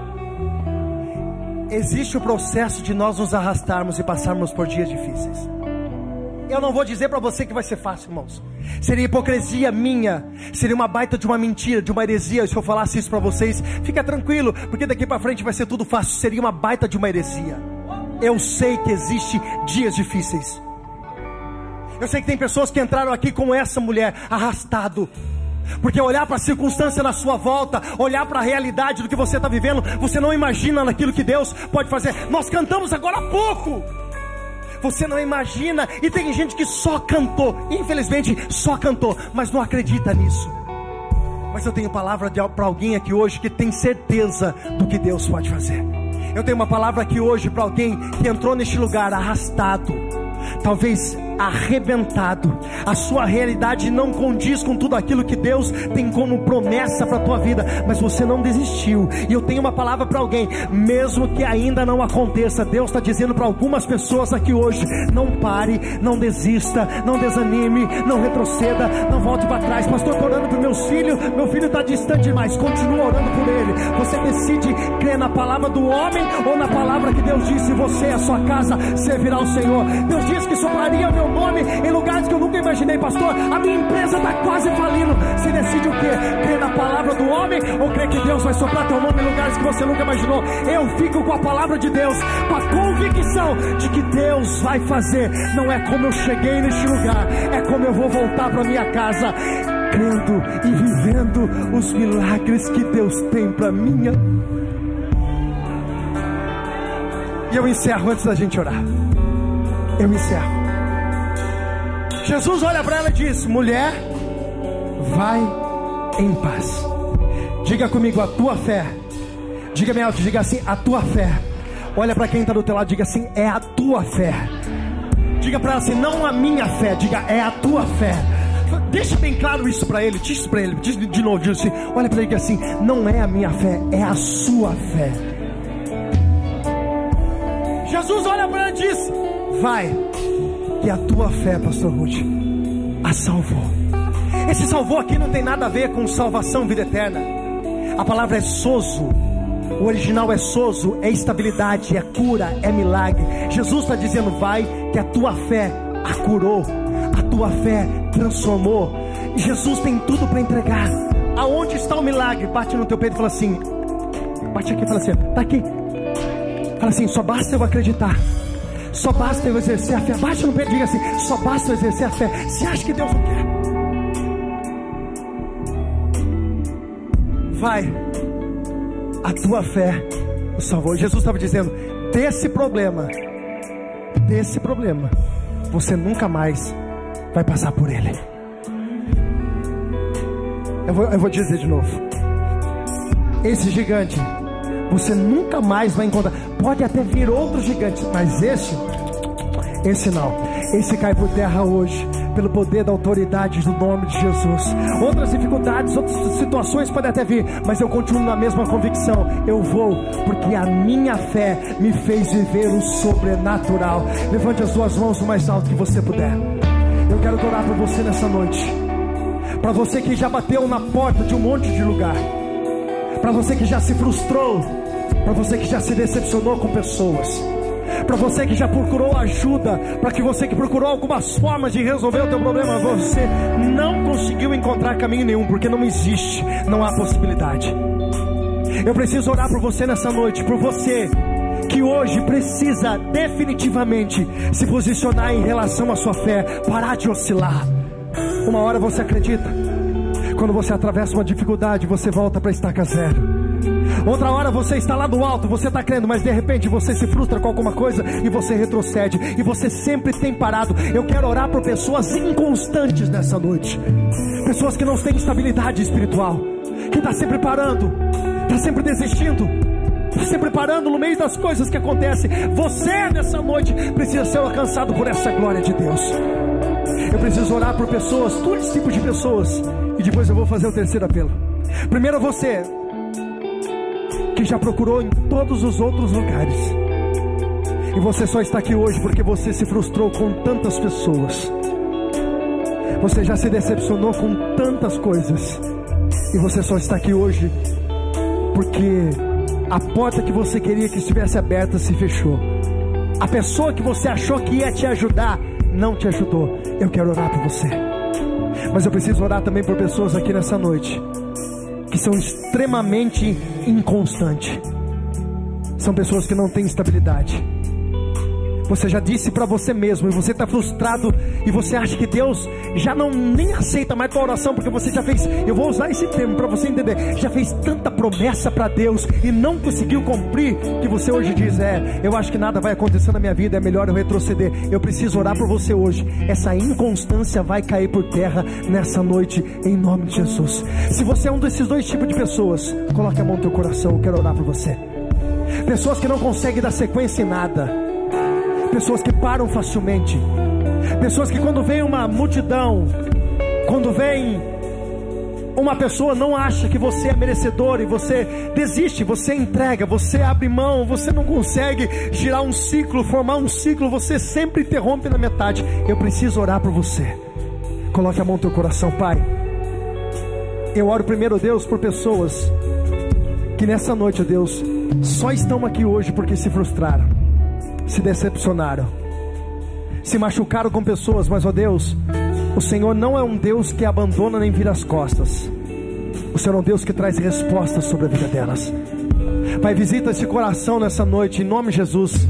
[SPEAKER 1] Existe o processo de nós nos arrastarmos e passarmos por dias difíceis. Eu não vou dizer para você que vai ser fácil, irmãos. Seria hipocrisia minha, seria uma baita de uma mentira, de uma heresia. Se eu falasse isso para vocês, fica tranquilo, porque daqui para frente vai ser tudo fácil. Seria uma baita de uma heresia. Eu sei que existe dias difíceis. Eu sei que tem pessoas que entraram aqui como essa mulher, arrastado. Porque olhar para a circunstância na sua volta, olhar para a realidade do que você está vivendo, você não imagina naquilo que Deus pode fazer. Nós cantamos agora há pouco. Você não imagina, e tem gente que só cantou, infelizmente só cantou, mas não acredita nisso. Mas eu tenho palavra para alguém aqui hoje que tem certeza do que Deus pode fazer. Eu tenho uma palavra aqui hoje para alguém que entrou neste lugar arrastado, talvez arrebentado. A sua realidade não condiz com tudo aquilo que Deus tem como promessa para a tua vida, mas você não desistiu. E eu tenho uma palavra para alguém, mesmo que ainda não aconteça, Deus está dizendo para algumas pessoas aqui hoje: não pare, não desista, não desanime, não retroceda, não volte para trás. Pastor, estou orando para meus filhos, meu filho está distante demais, continua orando por ele. Você decide crer na palavra do homem ou na palavra que Deus disse: você e a sua casa servirá ao Senhor. Deus disse que sopraria meu nome em lugares que eu nunca imaginei, pastor. A minha empresa está quase falindo. Você decide o que? Crer na palavra do homem ou crer que Deus vai soprar teu nome em lugares que você nunca imaginou? Eu fico com a palavra de Deus, com a convicção de que Deus vai fazer. Não é como eu cheguei neste lugar, é como eu vou voltar para minha casa, crendo e vivendo os milagres que Deus tem para minha. E eu encerro antes da gente orar. Eu encerro. Jesus olha para ela e diz: Mulher, vai em paz. Diga comigo a tua fé. Diga bem alto, diga assim: a tua fé. Olha para quem está do teu lado, diga assim: é a tua fé. Diga para ela assim: não a minha fé, diga é a tua fé. Deixa bem claro isso para ele, diz para ele, diz de novo, diz assim, olha para ele diga assim: não é a minha fé, é a sua fé. Jesus olha para ela e diz: vai que a tua fé, pastor Ruth, a salvou. Esse salvou aqui não tem nada a ver com salvação, vida eterna. A palavra é soso. O original é soso, é estabilidade, é cura, é milagre. Jesus está dizendo: vai, que a tua fé a curou, a tua fé transformou. Jesus tem tudo para entregar. Aonde está o milagre? Bate no teu peito e fala assim: bate aqui fala assim: está aqui. Fala assim: só basta eu acreditar. Só basta eu exercer a fé. Baixa no pé e diga assim: só basta eu exercer a fé. Você acha que Deus não quer? Vai, a tua fé o salvou. Jesus estava dizendo: desse problema, desse problema, você nunca mais vai passar por ele. Eu vou, eu vou dizer de novo: esse gigante, você nunca mais vai encontrar. Pode até vir outro gigante, mas esse, esse não. Esse cai por terra hoje pelo poder da autoridade do nome de Jesus. Outras dificuldades, outras situações podem até vir, mas eu continuo na mesma convicção. Eu vou, porque a minha fé me fez viver o sobrenatural. Levante as suas mãos o mais alto que você puder. Eu quero orar por você nessa noite. Para você que já bateu na porta de um monte de lugar. Para você que já se frustrou. Para você que já se decepcionou com pessoas para você que já procurou ajuda, para que você que procurou algumas formas de resolver o teu problema, você não conseguiu encontrar caminho nenhum, porque não existe, não há possibilidade. Eu preciso orar por você nessa noite, por você que hoje precisa definitivamente se posicionar em relação à sua fé, parar de oscilar. Uma hora você acredita, quando você atravessa uma dificuldade, você volta para estaca zero. Outra hora você está lá do alto, você está crendo, mas de repente você se frustra com alguma coisa e você retrocede. E você sempre tem parado. Eu quero orar por pessoas inconstantes nessa noite. Pessoas que não têm estabilidade espiritual. Que está sempre parando. Está sempre desistindo. Está sempre parando no meio das coisas que acontecem. Você nessa noite precisa ser alcançado por essa glória de Deus. Eu preciso orar por pessoas, todos tipos de pessoas. E depois eu vou fazer o terceiro apelo. Primeiro você, que já procurou em todos os outros lugares. E você só está aqui hoje porque você se frustrou com tantas pessoas. Você já se decepcionou com tantas coisas. E você só está aqui hoje porque a porta que você queria que estivesse aberta se fechou. A pessoa que você achou que ia te ajudar não te ajudou. Eu quero orar por você. Mas eu preciso orar também por pessoas aqui nessa noite que são extremamente inconstantes. São pessoas que não têm estabilidade. Você já disse para você mesmo e você está frustrado e você acha que Deus já não nem aceita mais tua oração porque você já fez, eu vou usar esse termo para você entender, já fez tanta promessa para Deus e não conseguiu cumprir que você hoje diz é, eu acho que nada vai acontecer na minha vida, é melhor eu retroceder. Eu preciso orar por você hoje. Essa inconstância vai cair por terra nessa noite em nome de Jesus. Se você é um desses dois tipos de pessoas, coloque a mão no teu coração, eu quero orar por você. Pessoas que não conseguem dar sequência em nada pessoas que param facilmente, pessoas que quando vem uma multidão, quando vem uma pessoa não acha que você é merecedor e você desiste, você entrega, você abre mão, você não consegue girar um ciclo, formar um ciclo, você sempre interrompe na metade. Eu preciso orar por você. Coloque a mão no teu coração, Pai. Eu oro primeiro, Deus, por pessoas que nessa noite, Deus, só estão aqui hoje porque se frustraram se decepcionaram, se machucaram com pessoas, mas ó Deus, o Senhor não é um Deus que abandona nem vira as costas. O Senhor é um Deus que traz respostas sobre a vida delas. Pai, visita esse coração nessa noite, em nome de Jesus.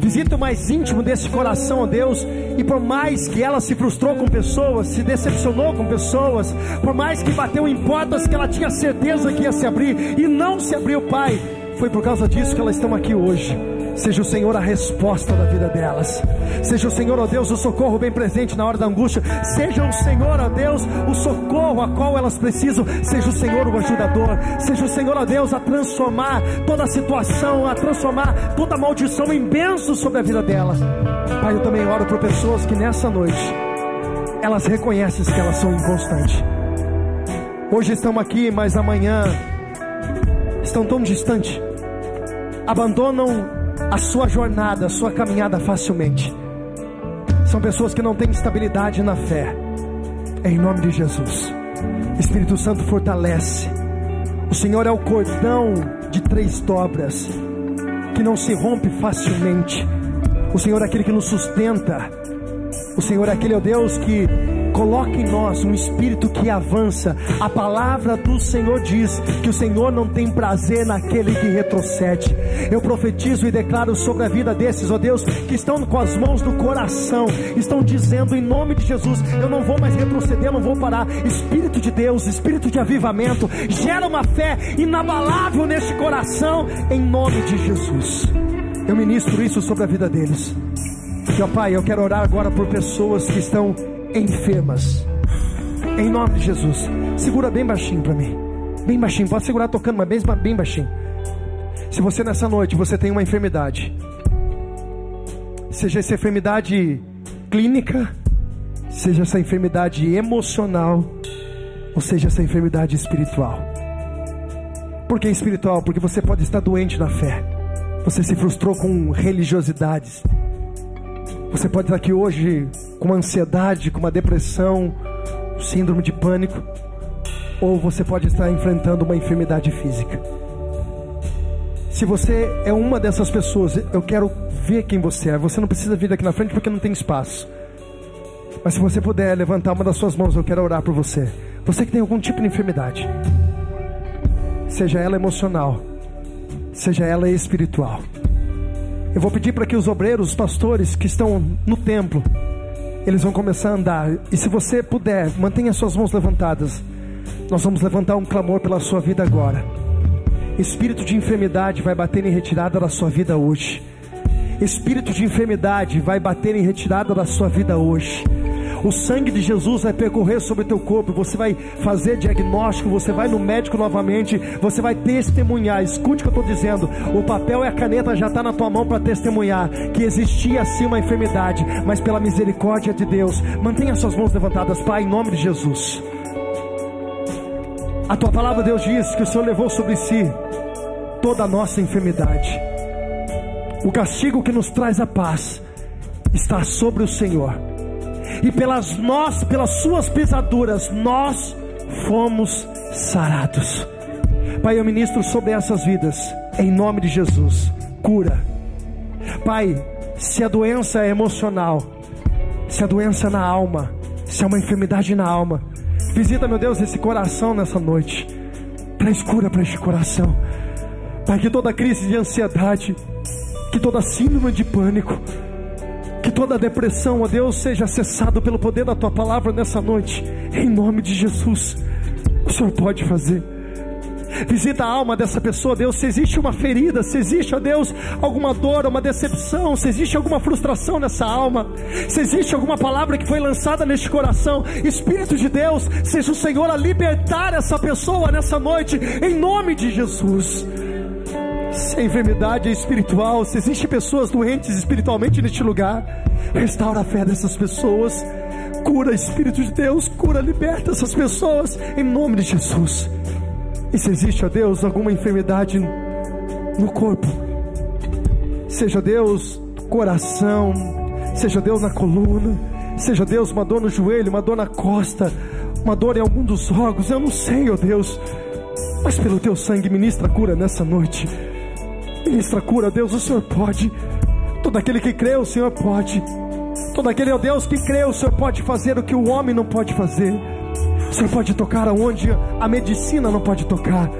[SPEAKER 1] Visita o mais íntimo desse coração, ó Deus, e por mais que ela se frustrou com pessoas, se decepcionou com pessoas, por mais que bateu em portas que ela tinha certeza que ia se abrir e não se abriu, Pai, foi por causa disso que elas estão aqui hoje. Seja o Senhor a resposta da vida delas. Seja o Senhor, ó Deus, o socorro bem presente na hora da angústia. Seja o Senhor, ó Deus, o socorro a qual elas precisam. Seja o Senhor o ajudador. Seja o Senhor, ó Deus, a transformar toda a situação, a transformar toda a maldição em bênção sobre a vida delas. Pai, eu também oro por pessoas que nessa noite elas reconhecem que elas são inconstantes. Hoje estão aqui, mas amanhã estão tão distantes. Abandonam a sua jornada, a sua caminhada facilmente. São pessoas que não têm estabilidade na fé. Em nome de Jesus. Espírito Santo fortalece. O Senhor é o cordão de três dobras que não se rompe facilmente. O Senhor é aquele que nos sustenta. O Senhor é aquele, ó Deus, que Coloque em nós um espírito que avança. A palavra do Senhor diz que o Senhor não tem prazer naquele que retrocede. Eu profetizo e declaro sobre a vida desses, ó Deus, que estão com as mãos no coração, estão dizendo em nome de Jesus: Eu não vou mais retroceder, não vou parar. Espírito de Deus, espírito de avivamento, gera uma fé inabalável neste coração, em nome de Jesus. Eu ministro isso sobre a vida deles. E ó Pai, eu quero orar agora por pessoas que estão enfermas. Em nome de Jesus. Segura bem baixinho para mim. Bem baixinho. Pode segurar tocando, mas bem, bem baixinho. Se você nessa noite você tem uma enfermidade, seja essa enfermidade clínica, seja essa enfermidade emocional, ou seja essa enfermidade espiritual. Por que espiritual? Porque você pode estar doente na fé. Você se frustrou com religiosidades. Você pode estar aqui hoje com uma ansiedade, com uma depressão, síndrome de pânico, ou você pode estar enfrentando uma enfermidade física. Se você é uma dessas pessoas, eu quero ver quem você é. Você não precisa vir aqui na frente porque não tem espaço. Mas se você puder levantar uma das suas mãos, eu quero orar por você. Você que tem algum tipo de enfermidade, seja ela emocional, seja ela espiritual. Eu vou pedir para que os obreiros, os pastores que estão no templo, eles vão começar a andar. E se você puder, mantenha suas mãos levantadas. Nós vamos levantar um clamor pela sua vida agora. Espírito de enfermidade vai bater em retirada da sua vida hoje. Espírito de enfermidade vai bater em retirada da sua vida hoje. O sangue de Jesus vai percorrer sobre o teu corpo. Você vai fazer diagnóstico. Você vai no médico novamente. Você vai testemunhar. Escute o que eu estou dizendo. O papel e a caneta já está na tua mão para testemunhar que existia sim uma enfermidade, mas pela misericórdia de Deus, mantenha suas mãos levantadas, Pai, em nome de Jesus. A tua palavra, Deus diz que o Senhor levou sobre si toda a nossa enfermidade. O castigo que nos traz a paz está sobre o Senhor e pelas nós, pelas suas pisaduras, nós fomos sarados. Pai, eu ministro sobre essas vidas, em nome de Jesus, cura. Pai, se a doença é emocional, se a doença é na alma, se é uma enfermidade na alma, visita, meu Deus, esse coração nessa noite, traz cura para este coração. Pai, que toda crise de ansiedade, que toda síndrome de pânico, toda depressão, ó Deus, seja cessado pelo poder da tua palavra nessa noite, em nome de Jesus. O Senhor pode fazer. Visita a alma dessa pessoa, Deus. Se existe uma ferida, se existe, ó Deus, alguma dor, uma decepção, se existe alguma frustração nessa alma, se existe alguma palavra que foi lançada neste coração, Espírito de Deus, seja o Senhor a libertar essa pessoa nessa noite, em nome de Jesus se a enfermidade é espiritual, se existem pessoas doentes espiritualmente neste lugar, restaura a fé dessas pessoas, cura Espírito de Deus, cura, liberta essas pessoas em nome de Jesus. E se existe, ó Deus, alguma enfermidade no corpo, seja Deus coração, seja Deus na coluna, seja Deus uma dor no joelho, uma dor na costa, uma dor em algum dos órgãos, eu não sei, ó Deus, mas pelo teu sangue ministra cura nessa noite. Ministra cura, Deus, o Senhor pode. Todo aquele que crê, o Senhor pode. Todo aquele, ó Deus, que crê, o Senhor pode fazer o que o homem não pode fazer. O Senhor pode tocar aonde a medicina não pode tocar.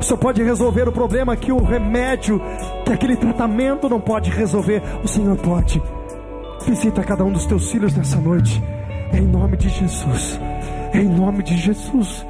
[SPEAKER 1] O Senhor pode resolver o problema que o remédio, que aquele tratamento não pode resolver. O Senhor pode. Visita cada um dos teus filhos nessa noite. Em nome de Jesus. Em nome de Jesus.